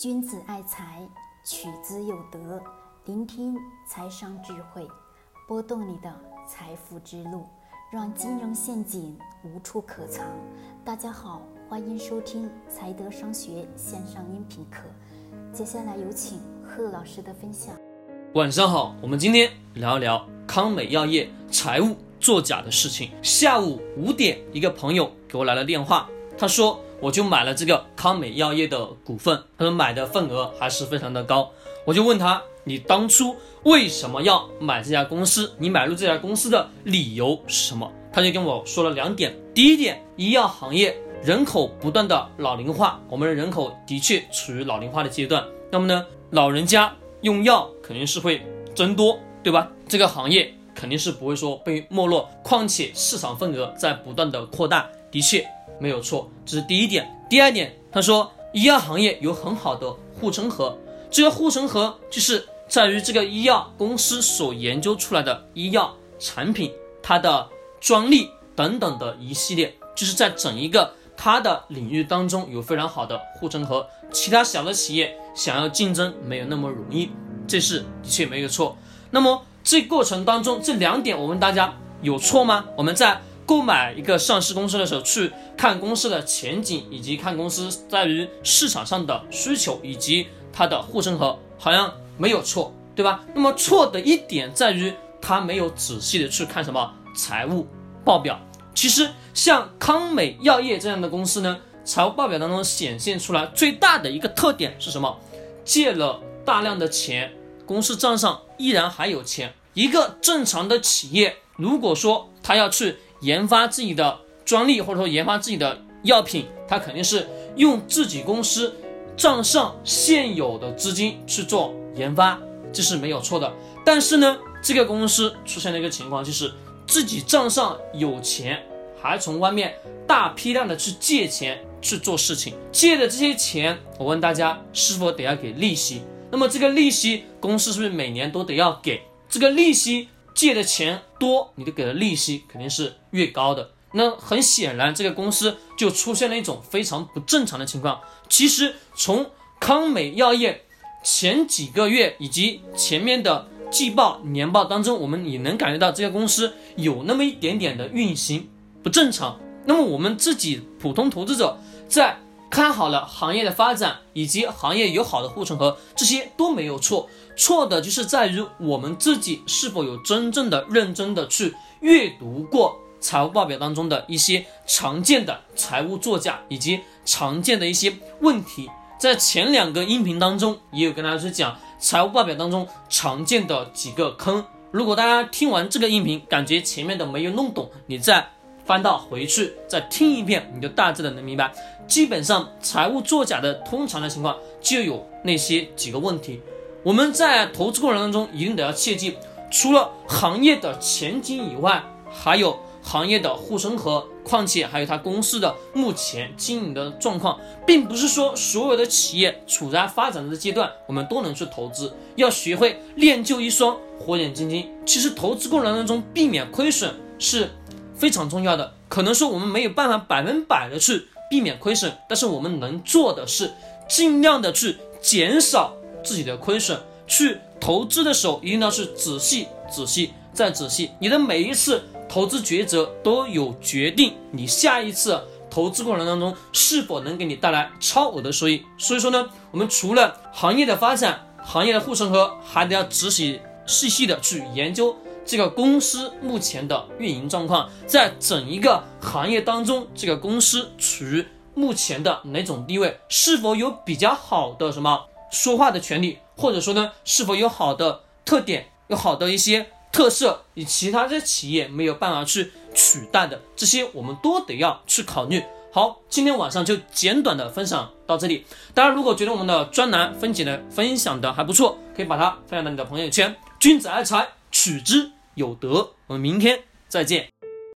君子爱财，取之有德。聆听财商智慧，拨动你的财富之路，让金融陷阱无处可藏。大家好，欢迎收听财德商学线上音频课。接下来有请贺老师的分享。晚上好，我们今天聊一聊康美药业财务作假的事情。下午五点，一个朋友给我来了电话，他说。我就买了这个康美药业的股份，他说买的份额还是非常的高。我就问他，你当初为什么要买这家公司？你买入这家公司的理由是什么？他就跟我说了两点。第一点，医药行业人口不断的老龄化，我们的人口的确处于老龄化的阶段。那么呢，老人家用药肯定是会增多，对吧？这个行业肯定是不会说被没落，况且市场份额在不断的扩大，的确。没有错，这是第一点。第二点，他说医药行业有很好的护城河，这个护城河就是在于这个医药公司所研究出来的医药产品，它的专利等等的一系列，就是在整一个它的领域当中有非常好的护城河，其他小的企业想要竞争没有那么容易，这是的确没有错。那么这过程当中这两点，我问大家有错吗？我们在。购买一个上市公司的时候，去看公司的前景，以及看公司在于市场上的需求，以及它的护城河，好像没有错，对吧？那么错的一点在于，他没有仔细的去看什么财务报表。其实像康美药业这样的公司呢，财务报表当中显现出来最大的一个特点是什么？借了大量的钱，公司账上依然还有钱。一个正常的企业，如果说他要去研发自己的专利，或者说研发自己的药品，他肯定是用自己公司账上现有的资金去做研发，这是没有错的。但是呢，这个公司出现了一个情况，就是自己账上有钱，还从外面大批量的去借钱去做事情，借的这些钱，我问大家是否得要给利息？那么这个利息，公司是不是每年都得要给？这个利息？借的钱多，你就给的利息肯定是越高的。那很显然，这个公司就出现了一种非常不正常的情况。其实从康美药业前几个月以及前面的季报、年报当中，我们也能感觉到这个公司有那么一点点的运行不正常。那么我们自己普通投资者在。看好了行业的发展，以及行业有好的护城河，这些都没有错。错的就是在于我们自己是否有真正的、认真的去阅读过财务报表当中的一些常见的财务作假，以及常见的一些问题。在前两个音频当中，也有跟大家去讲财务报表当中常见的几个坑。如果大家听完这个音频，感觉前面的没有弄懂，你再。翻到回去再听一遍，你就大致的能明白。基本上财务作假的通常的情况就有那些几个问题。我们在投资过程当中一定得要切记，除了行业的前景以外，还有行业的护城河，况且还有它公司的目前经营的状况，并不是说所有的企业处在发展的阶段，我们都能去投资。要学会练就一双火眼金睛。其实投资过程当中避免亏损是。非常重要的，可能说我们没有办法百分百的去避免亏损，但是我们能做的是尽量的去减少自己的亏损。去投资的时候，一定要是仔细、仔细再仔细。你的每一次投资抉择都有决定你下一次投资过程当中是否能给你带来超额的收益。所以说呢，我们除了行业的发展、行业的护城河，还得要仔细细细的去研究。这个公司目前的运营状况，在整一个行业当中，这个公司处于目前的哪种地位？是否有比较好的什么说话的权利，或者说呢，是否有好的特点，有好的一些特色，以其他的企业没有办法去取代的？这些我们都得要去考虑。好，今天晚上就简短的分享到这里。大家如果觉得我们的专栏分解的分享的还不错，可以把它分享到你的朋友圈。君子爱财。取之有德，我们明天再见。